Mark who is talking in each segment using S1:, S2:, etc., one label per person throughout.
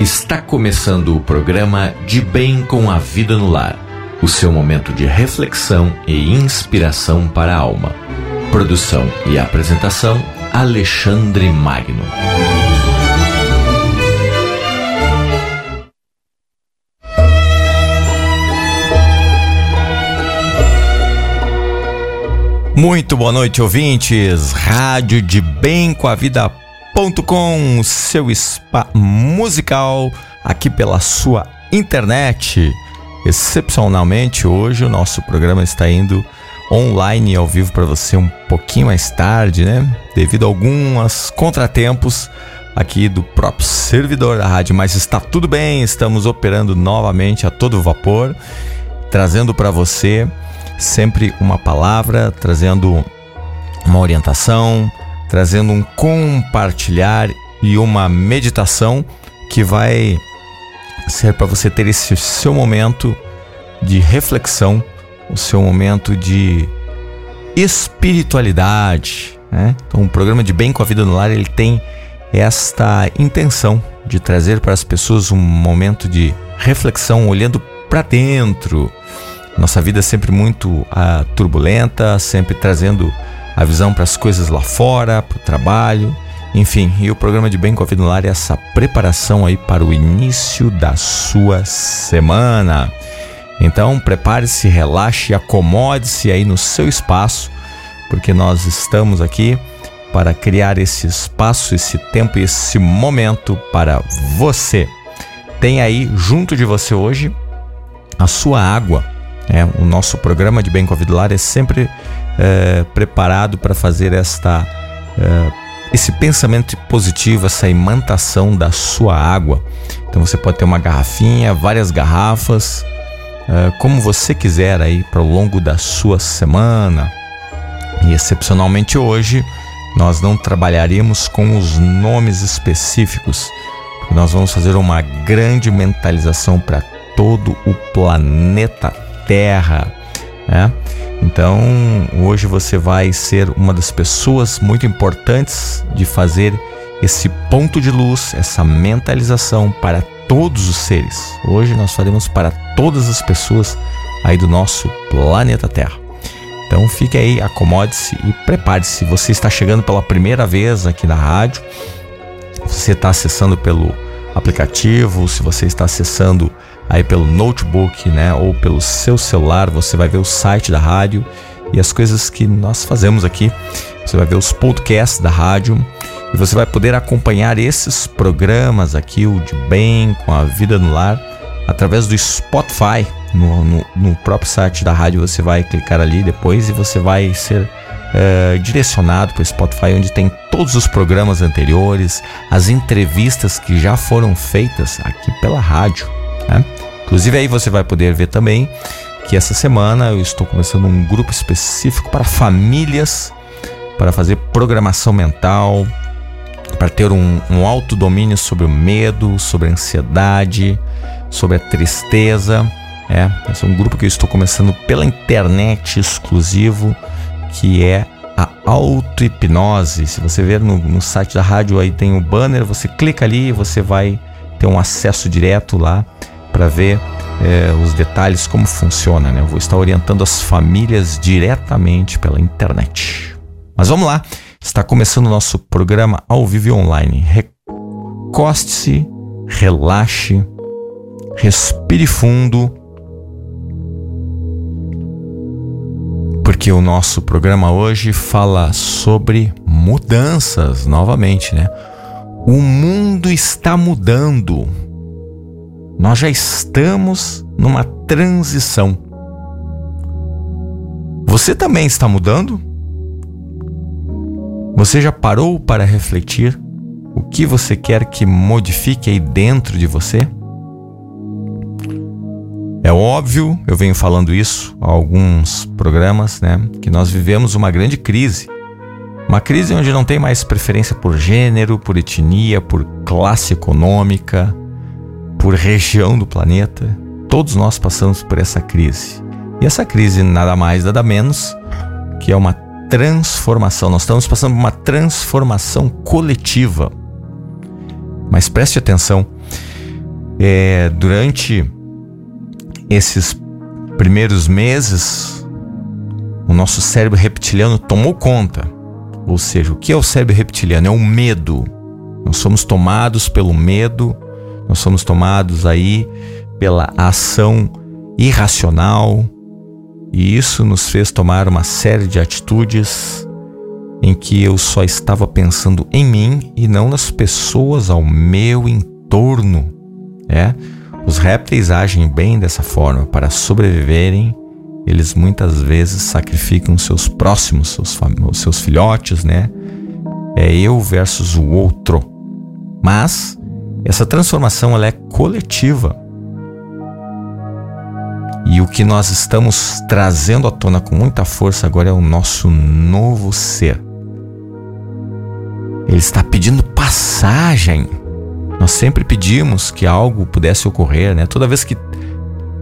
S1: Está começando o programa De Bem com a Vida no Lar, o seu momento de reflexão e inspiração para a alma. Produção e apresentação Alexandre Magno.
S2: Muito boa noite, ouvintes. Rádio de Bem com a Vida.com, seu spa musical aqui pela sua internet. Excepcionalmente, hoje o nosso programa está indo online ao vivo para você um pouquinho mais tarde, né? Devido a alguns contratempos aqui do próprio servidor da rádio, mas está tudo bem, estamos operando novamente a todo vapor, trazendo para você sempre uma palavra, trazendo uma orientação, trazendo um compartilhar e uma meditação que vai ser para você ter esse seu momento de reflexão, o seu momento de espiritualidade. Né? Então, o programa de Bem com a Vida no Lar ele tem esta intenção de trazer para as pessoas um momento de reflexão, olhando para dentro, nossa vida é sempre muito uh, turbulenta, sempre trazendo a visão para as coisas lá fora, para o trabalho, enfim. E o programa de Bem com a Vida no Lar é essa preparação aí para o início da sua semana. Então, prepare-se, relaxe, acomode-se aí no seu espaço, porque nós estamos aqui para criar esse espaço, esse tempo, esse momento para você. Tem aí junto de você hoje a sua água é, o nosso programa de Bem com Lar é sempre é, preparado para fazer esta, é, esse pensamento positivo, essa imantação da sua água. Então você pode ter uma garrafinha, várias garrafas, é, como você quiser aí para o longo da sua semana. E excepcionalmente hoje nós não trabalharemos com os nomes específicos. Nós vamos fazer uma grande mentalização para todo o planeta terra. Né? Então, hoje você vai ser uma das pessoas muito importantes de fazer esse ponto de luz, essa mentalização para todos os seres. Hoje nós faremos para todas as pessoas aí do nosso planeta Terra. Então fique aí, acomode-se e prepare-se. Você está chegando pela primeira vez aqui na rádio, você está acessando pelo aplicativo, se você está acessando aí pelo notebook, né, ou pelo seu celular, você vai ver o site da rádio e as coisas que nós fazemos aqui. Você vai ver os podcasts da rádio e você vai poder acompanhar esses programas aqui, o de bem com a vida no lar, através do Spotify. No, no, no próprio site da rádio você vai clicar ali depois e você vai ser Uh, direcionado para o Spotify, onde tem todos os programas anteriores, as entrevistas que já foram feitas aqui pela rádio. Né? Inclusive aí você vai poder ver também que essa semana eu estou começando um grupo específico para famílias, para fazer programação mental, para ter um, um alto domínio sobre o medo, sobre a ansiedade, sobre a tristeza. É, esse é um grupo que eu estou começando pela internet exclusivo, que é a auto-hipnose. Se você ver no, no site da rádio aí tem o banner, você clica ali e você vai ter um acesso direto lá para ver é, os detalhes, como funciona. Né? Eu vou estar orientando as famílias diretamente pela internet. Mas vamos lá, está começando o nosso programa ao vivo e online. Recoste-se, relaxe, respire fundo. Porque o nosso programa hoje fala sobre mudanças novamente, né? O mundo está mudando. Nós já estamos numa transição. Você também está mudando? Você já parou para refletir o que você quer que modifique aí dentro de você? É óbvio, eu venho falando isso há alguns programas, né, que nós vivemos uma grande crise. Uma crise onde não tem mais preferência por gênero, por etnia, por classe econômica, por região do planeta, todos nós passamos por essa crise. E essa crise nada mais, nada menos que é uma transformação. Nós estamos passando por uma transformação coletiva. Mas preste atenção, É, durante esses primeiros meses, o nosso cérebro reptiliano tomou conta. Ou seja, o que é o cérebro reptiliano? É o medo. Nós somos tomados pelo medo, nós somos tomados aí pela ação irracional, e isso nos fez tomar uma série de atitudes em que eu só estava pensando em mim e não nas pessoas ao meu entorno. É? Os répteis agem bem dessa forma. Para sobreviverem, eles muitas vezes sacrificam seus próximos, seus, seus filhotes, né? É eu versus o outro. Mas essa transformação ela é coletiva. E o que nós estamos trazendo à tona com muita força agora é o nosso novo ser. Ele está pedindo passagem. Nós sempre pedimos que algo pudesse ocorrer, né? Toda vez que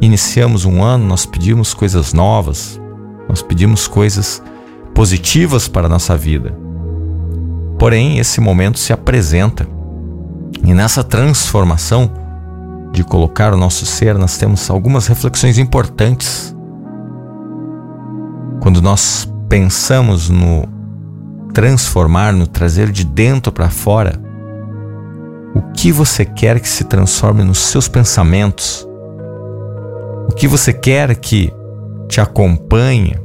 S2: iniciamos um ano, nós pedimos coisas novas, nós pedimos coisas positivas para a nossa vida. Porém, esse momento se apresenta e nessa transformação de colocar o nosso ser, nós temos algumas reflexões importantes. Quando nós pensamos no transformar, no trazer de dentro para fora, o que você quer que se transforme nos seus pensamentos? O que você quer que te acompanhe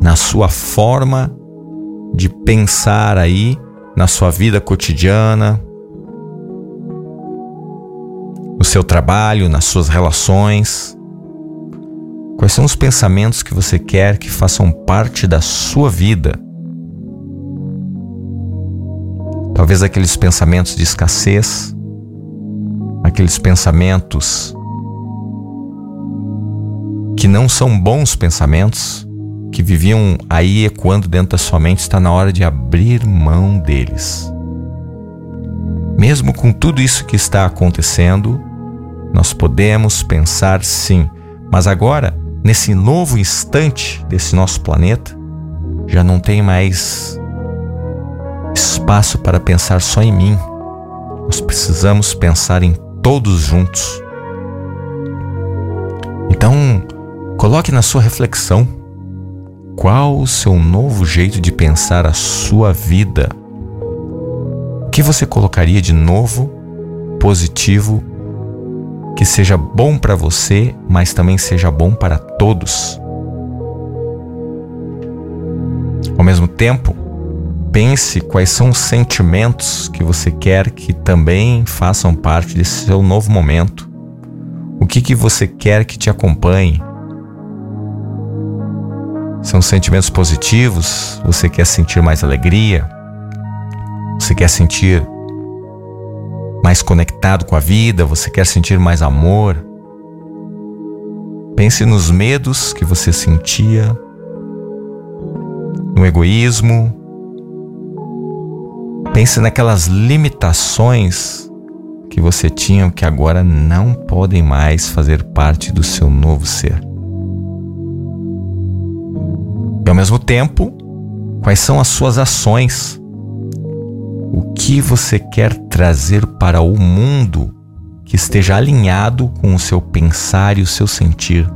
S2: na sua forma de pensar aí, na sua vida cotidiana, no seu trabalho, nas suas relações? Quais são os pensamentos que você quer que façam parte da sua vida? Talvez aqueles pensamentos de escassez, aqueles pensamentos que não são bons pensamentos, que viviam aí ecoando dentro da sua mente, está na hora de abrir mão deles. Mesmo com tudo isso que está acontecendo, nós podemos pensar sim, mas agora, nesse novo instante desse nosso planeta, já não tem mais espaço para pensar só em mim. Nós precisamos pensar em todos juntos. Então, coloque na sua reflexão qual o seu novo jeito de pensar a sua vida. O que você colocaria de novo, positivo, que seja bom para você, mas também seja bom para todos? Ao mesmo tempo, pense quais são os sentimentos que você quer que também façam parte desse seu novo momento. O que, que você quer que te acompanhe? São sentimentos positivos? Você quer sentir mais alegria? Você quer sentir mais conectado com a vida? Você quer sentir mais amor? Pense nos medos que você sentia, no egoísmo, Pense naquelas limitações que você tinha que agora não podem mais fazer parte do seu novo ser. E ao mesmo tempo, quais são as suas ações? O que você quer trazer para o mundo que esteja alinhado com o seu pensar e o seu sentir?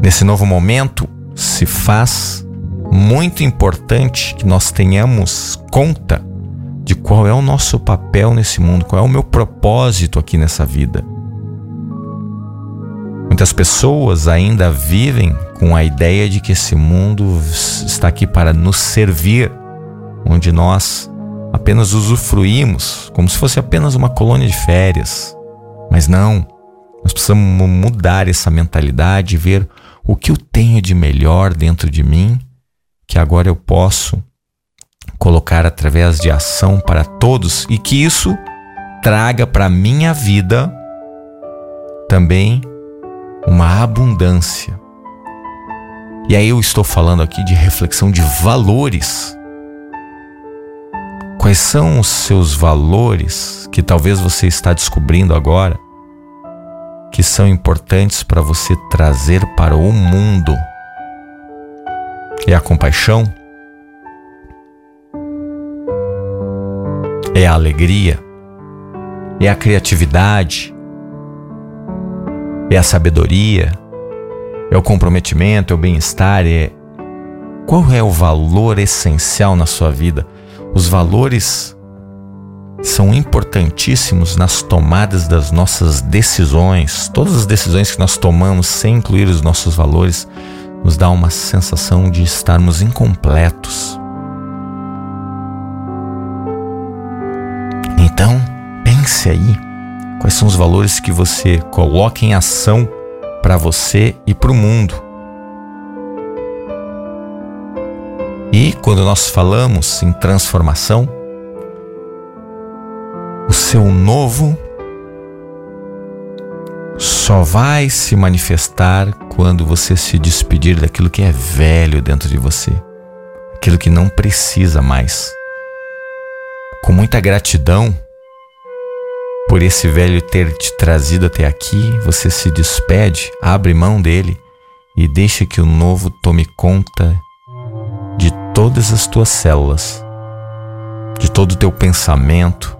S2: Nesse novo momento, se faz muito importante que nós tenhamos conta de qual é o nosso papel nesse mundo, qual é o meu propósito aqui nessa vida. Muitas pessoas ainda vivem com a ideia de que esse mundo está aqui para nos servir, onde nós apenas usufruímos, como se fosse apenas uma colônia de férias. Mas não, nós precisamos mudar essa mentalidade e ver o que eu tenho de melhor dentro de mim que agora eu posso colocar através de ação para todos e que isso traga para minha vida também uma abundância. E aí eu estou falando aqui de reflexão de valores. Quais são os seus valores que talvez você está descobrindo agora que são importantes para você trazer para o mundo? É a compaixão? É a alegria? É a criatividade? É a sabedoria? É o comprometimento? É o bem-estar? É... Qual é o valor essencial na sua vida? Os valores são importantíssimos nas tomadas das nossas decisões. Todas as decisões que nós tomamos sem incluir os nossos valores nos dá uma sensação de estarmos incompletos. Então, pense aí quais são os valores que você coloca em ação para você e para o mundo. E quando nós falamos em transformação, o seu novo só vai se manifestar quando você se despedir daquilo que é velho dentro de você, aquilo que não precisa mais. Com muita gratidão por esse velho ter te trazido até aqui, você se despede, abre mão dele e deixa que o novo tome conta de todas as tuas células, de todo o teu pensamento,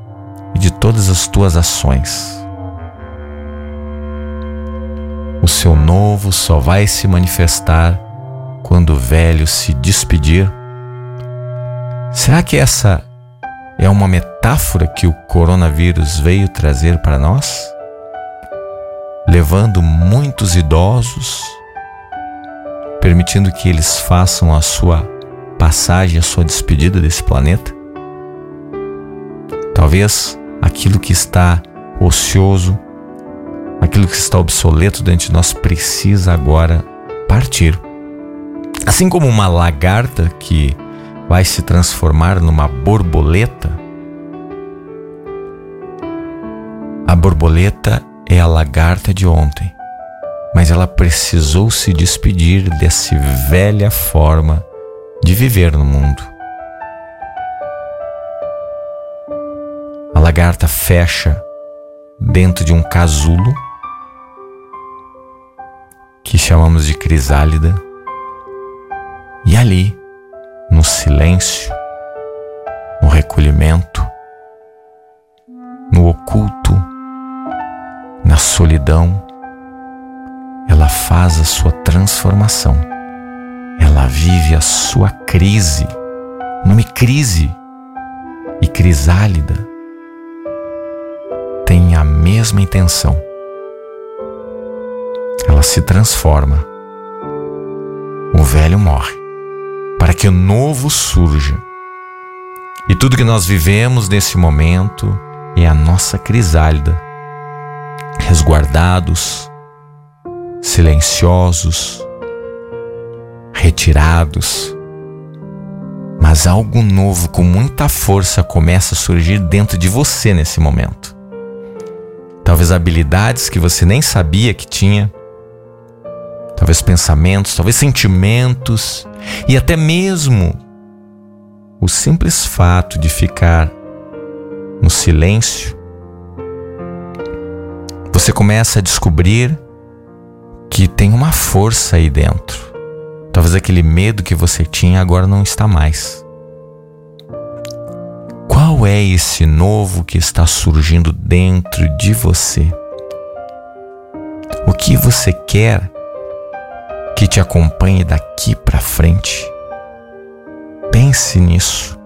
S2: e de todas as tuas ações. O seu novo só vai se manifestar quando o velho se despedir. Será que essa é uma metáfora que o coronavírus veio trazer para nós? Levando muitos idosos, permitindo que eles façam a sua passagem, a sua despedida desse planeta? Talvez aquilo que está ocioso, aquilo que está obsoleto dentro de nós precisa agora partir. Assim como uma lagarta que vai se transformar numa borboleta, a borboleta é a lagarta de ontem, mas ela precisou se despedir dessa velha forma de viver no mundo. lagarta fecha dentro de um casulo que chamamos de crisálida, e ali, no silêncio, no recolhimento, no oculto, na solidão, ela faz a sua transformação. Vive a sua crise. Nome crise e crisálida tem a mesma intenção. Ela se transforma. O velho morre para que o novo surja. E tudo que nós vivemos nesse momento é a nossa crisálida, resguardados, silenciosos, retirados. Mas algo novo com muita força começa a surgir dentro de você nesse momento talvez habilidades que você nem sabia que tinha, talvez pensamentos, talvez sentimentos e até mesmo o simples fato de ficar no silêncio. Você começa a descobrir que tem uma força aí dentro. Talvez aquele medo que você tinha agora não está mais. Qual é esse novo que está surgindo dentro de você? O que você quer que te acompanhe daqui para frente? Pense nisso.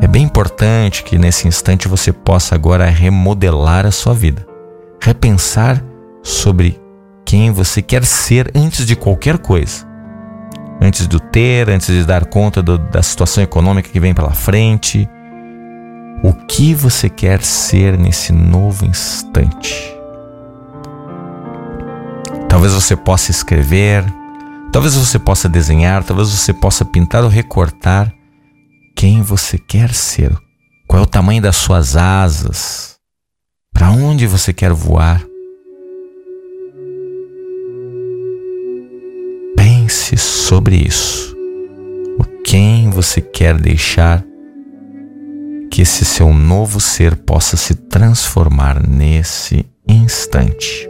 S2: É bem importante que nesse instante você possa agora remodelar a sua vida, repensar sobre quem você quer ser antes de qualquer coisa. Antes do ter, antes de dar conta do, da situação econômica que vem pela frente, o que você quer ser nesse novo instante. Talvez você possa escrever, talvez você possa desenhar, talvez você possa pintar ou recortar quem você quer ser, qual é o tamanho das suas asas, para onde você quer voar. Sobre isso. O quem você quer deixar que esse seu novo ser possa se transformar nesse instante.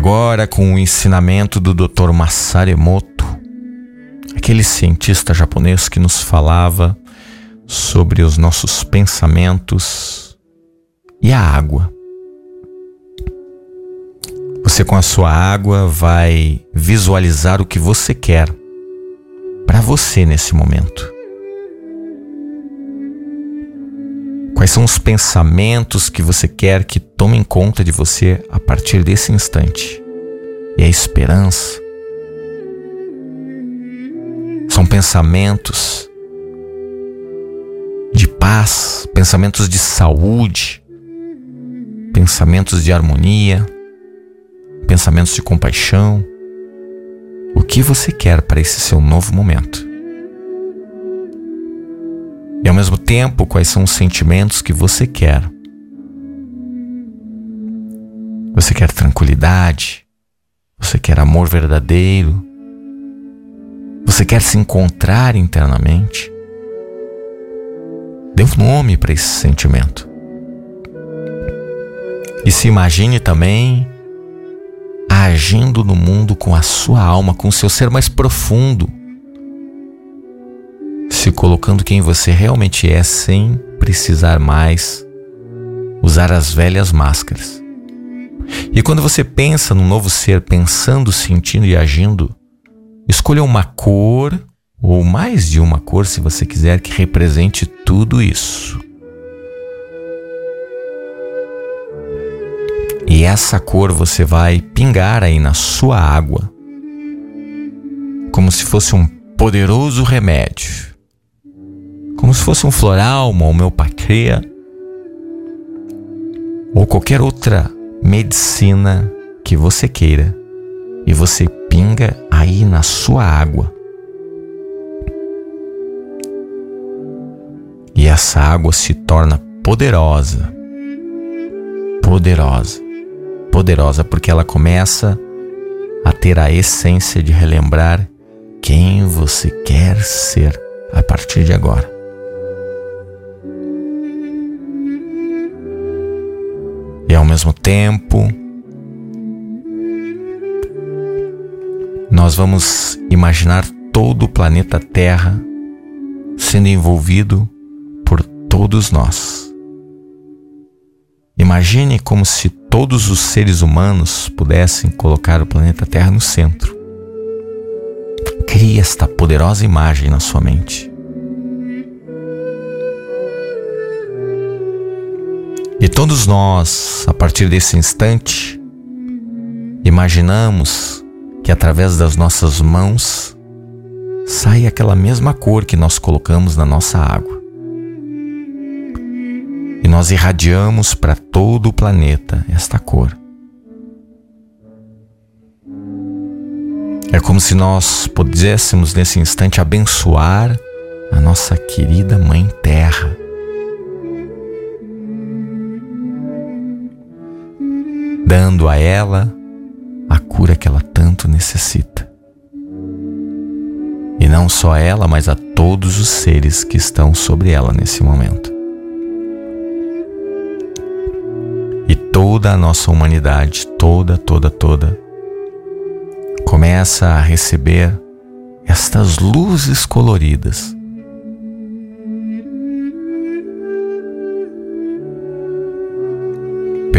S2: Agora, com o ensinamento do Dr. Masaru Emoto, aquele cientista japonês que nos falava sobre os nossos pensamentos e a água. Você, com a sua água, vai visualizar o que você quer para você nesse momento. Quais são os pensamentos que você quer que tomem conta de você a partir desse instante? E a esperança? São pensamentos de paz, pensamentos de saúde, pensamentos de harmonia, pensamentos de compaixão. O que você quer para esse seu novo momento? E ao mesmo tempo, quais são os sentimentos que você quer? Você quer tranquilidade? Você quer amor verdadeiro? Você quer se encontrar internamente? Dê um nome para esse sentimento. E se imagine também agindo no mundo com a sua alma, com o seu ser mais profundo se colocando quem você realmente é sem precisar mais usar as velhas máscaras. E quando você pensa num novo ser, pensando, sentindo e agindo, escolha uma cor ou mais de uma cor, se você quiser, que represente tudo isso. E essa cor você vai pingar aí na sua água, como se fosse um poderoso remédio como se fosse um floral, uma homeopatia ou qualquer outra medicina que você queira e você pinga aí na sua água. E essa água se torna poderosa, poderosa, poderosa, porque ela começa a ter a essência de relembrar quem você quer ser a partir de agora. E ao mesmo tempo, nós vamos imaginar todo o planeta Terra sendo envolvido por todos nós. Imagine como se todos os seres humanos pudessem colocar o planeta Terra no centro. Crie esta poderosa imagem na sua mente. E todos nós, a partir desse instante, imaginamos que através das nossas mãos sai aquela mesma cor que nós colocamos na nossa água. E nós irradiamos para todo o planeta esta cor. É como se nós pudéssemos nesse instante abençoar a nossa querida Mãe Terra dando a ela a cura que ela tanto necessita. E não só ela, mas a todos os seres que estão sobre ela nesse momento. E toda a nossa humanidade, toda, toda, toda, começa a receber estas luzes coloridas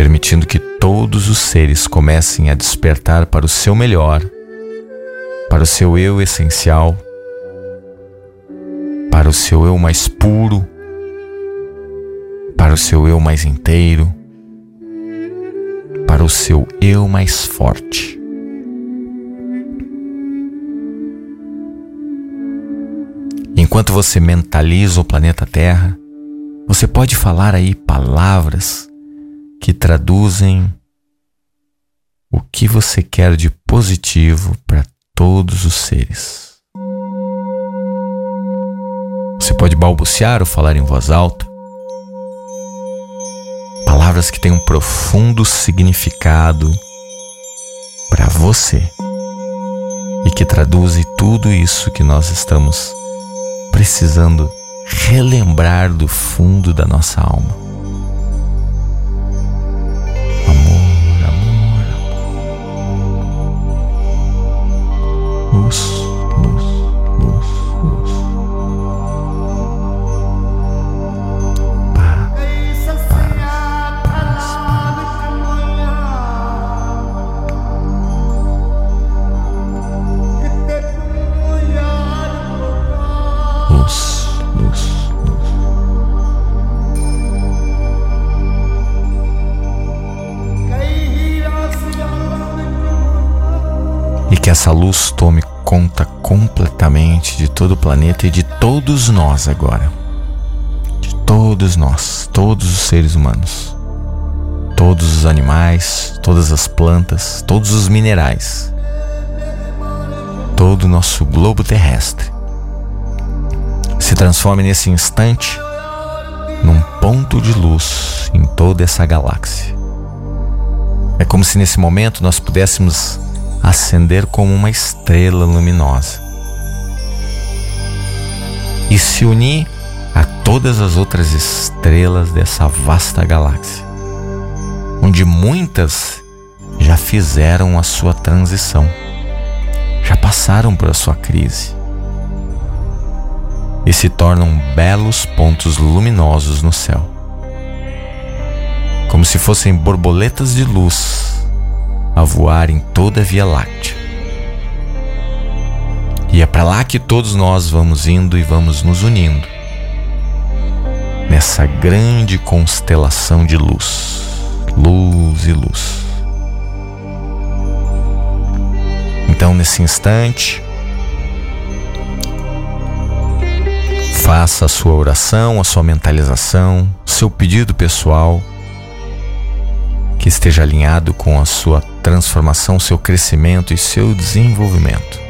S2: permitindo que todos os seres comecem a despertar para o seu melhor, para o seu eu essencial, para o seu eu mais puro, para o seu eu mais inteiro, para o seu eu mais forte. Enquanto você mentaliza o planeta Terra, você pode falar aí palavras que traduzem o que você quer de positivo para todos os seres. Você pode balbuciar ou falar em voz alta. Palavras que têm um profundo significado para você e que traduzem tudo isso que nós estamos precisando relembrar do fundo da nossa alma. os essa luz tome conta completamente de todo o planeta e de todos nós agora. De todos nós, todos os seres humanos, todos os animais, todas as plantas, todos os minerais, todo o nosso globo terrestre. Se transforme nesse instante num ponto de luz em toda essa galáxia. É como se nesse momento nós pudéssemos acender como uma estrela luminosa e se unir a todas as outras estrelas dessa vasta galáxia, onde muitas já fizeram a sua transição, já passaram por a sua crise e se tornam belos pontos luminosos no céu, como se fossem borboletas de luz a voar em toda a Via Láctea. E é para lá que todos nós vamos indo e vamos nos unindo nessa grande constelação de luz, luz e luz. Então, nesse instante, faça a sua oração, a sua mentalização, seu pedido pessoal que esteja alinhado com a sua transformação, seu crescimento e seu desenvolvimento.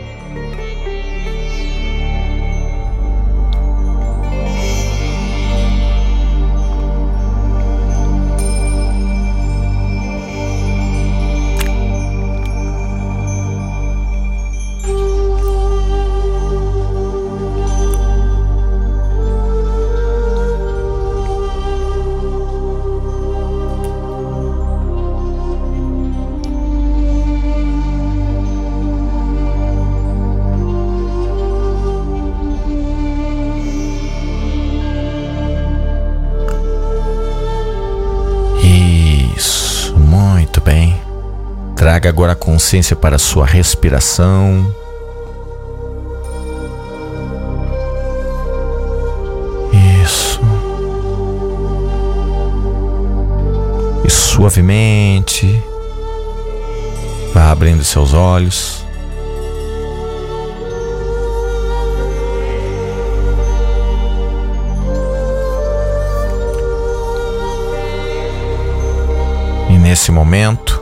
S2: Traga agora a consciência para a sua respiração. Isso. E suavemente vá abrindo seus olhos. E nesse momento,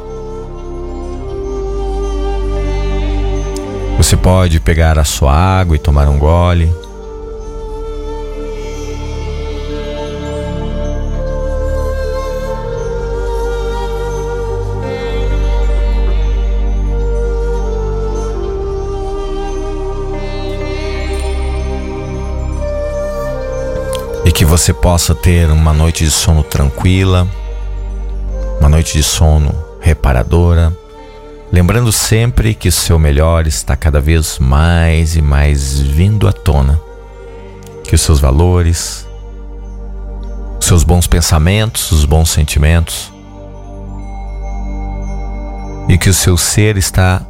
S2: Você pode pegar a sua água e tomar um gole. E que você possa ter uma noite de sono tranquila, uma noite de sono reparadora. Lembrando sempre que o seu melhor está cada vez mais e mais vindo à tona. Que os seus valores, os seus bons pensamentos, os bons sentimentos, e que o seu ser está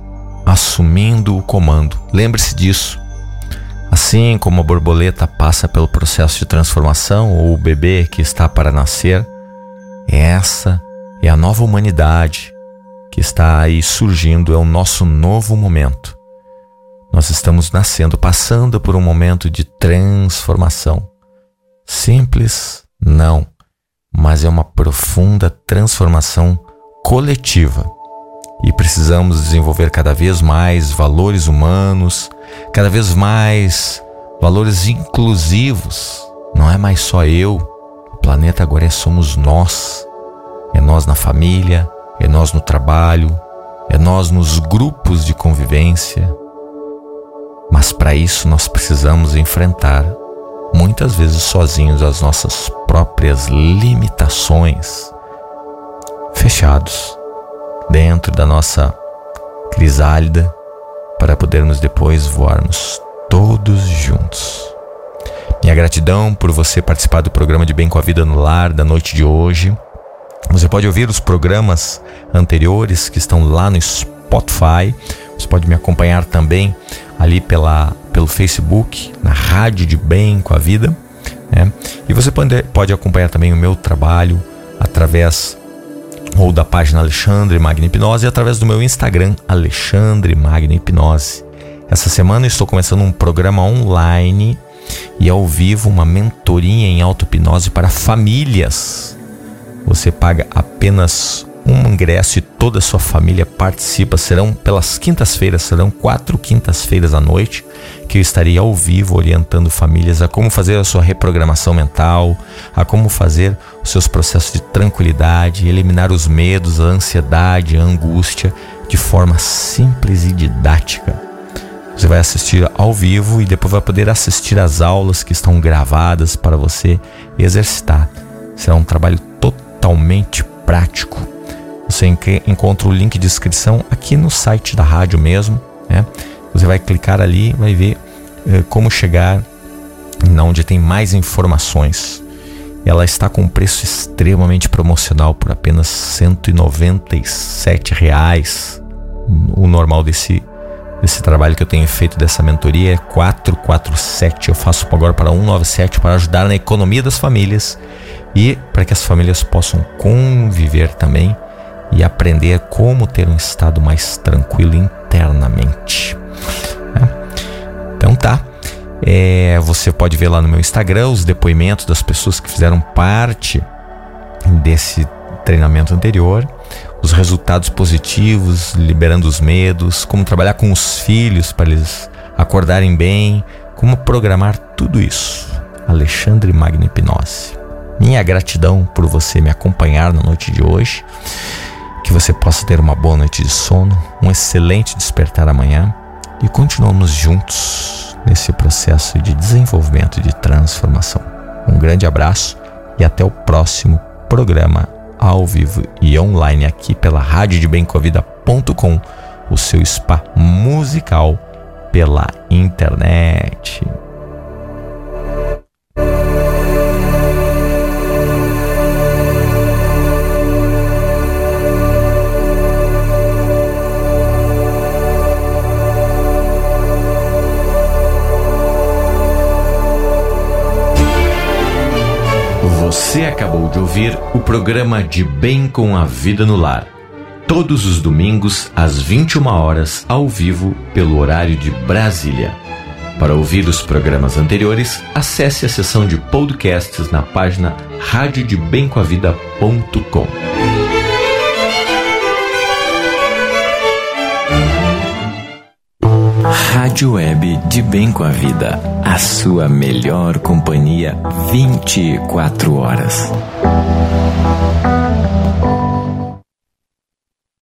S2: assumindo o comando. Lembre-se disso. Assim como a borboleta passa pelo processo de transformação ou o bebê que está para nascer, essa é a nova humanidade que está aí surgindo é o nosso novo momento. Nós estamos nascendo, passando por um momento de transformação. Simples? Não, mas é uma profunda transformação coletiva. E precisamos desenvolver cada vez mais valores humanos, cada vez mais valores inclusivos. Não é mais só eu, o planeta agora é somos nós. É nós na família, é nós no trabalho, é nós nos grupos de convivência. Mas para isso nós precisamos enfrentar, muitas vezes sozinhos, as nossas próprias limitações, fechados dentro da nossa crisálida, para podermos depois voarmos todos juntos. Minha gratidão por você participar do programa de Bem com a Vida no Lar da noite de hoje. Você pode ouvir os programas anteriores que estão lá no Spotify. Você pode me acompanhar também ali pela, pelo Facebook, na Rádio de Bem com a Vida. Né? E você pode, pode acompanhar também o meu trabalho através ou da página Alexandre Magna Hipnose e através do meu Instagram, Alexandre Magna Hipnose. Essa semana estou começando um programa online e ao vivo uma mentoria em auto-hipnose para famílias. Você paga apenas um ingresso e toda a sua família participa. Serão pelas quintas-feiras, serão quatro quintas-feiras à noite que eu estarei ao vivo orientando famílias a como fazer a sua reprogramação mental, a como fazer os seus processos de tranquilidade, eliminar os medos, a ansiedade, a angústia de forma simples e didática. Você vai assistir ao vivo e depois vai poder assistir às aulas que estão gravadas para você exercitar. Será um trabalho totalmente prático. Você encontra o link de inscrição aqui no site da rádio mesmo, né? Você vai clicar ali, vai ver eh, como chegar onde tem mais informações. Ela está com um preço extremamente promocional por apenas 197 reais. O normal desse desse trabalho que eu tenho feito dessa mentoria é 447. Eu faço agora para 197 para ajudar na economia das famílias e para que as famílias possam conviver também e aprender como ter um estado mais tranquilo internamente. Então tá. É, você pode ver lá no meu Instagram os depoimentos das pessoas que fizeram parte desse treinamento anterior, os resultados positivos, liberando os medos, como trabalhar com os filhos para eles acordarem bem, como programar tudo isso. Alexandre Magno Hipnose. Minha gratidão por você me acompanhar na noite de hoje. Que você possa ter uma boa noite de sono, um excelente despertar amanhã e continuamos juntos nesse processo de desenvolvimento e de transformação. Um grande abraço e até o próximo programa ao vivo e online aqui pela rádio de o seu spa musical pela internet.
S1: De ouvir o programa De Bem com a Vida no Lar. Todos os domingos, às 21 horas, ao vivo, pelo horário de Brasília. Para ouvir os programas anteriores, acesse a seção de podcasts na página radiodebemcoavida.com. Rádio Web de Bem com a Vida, a sua melhor companhia 24 horas.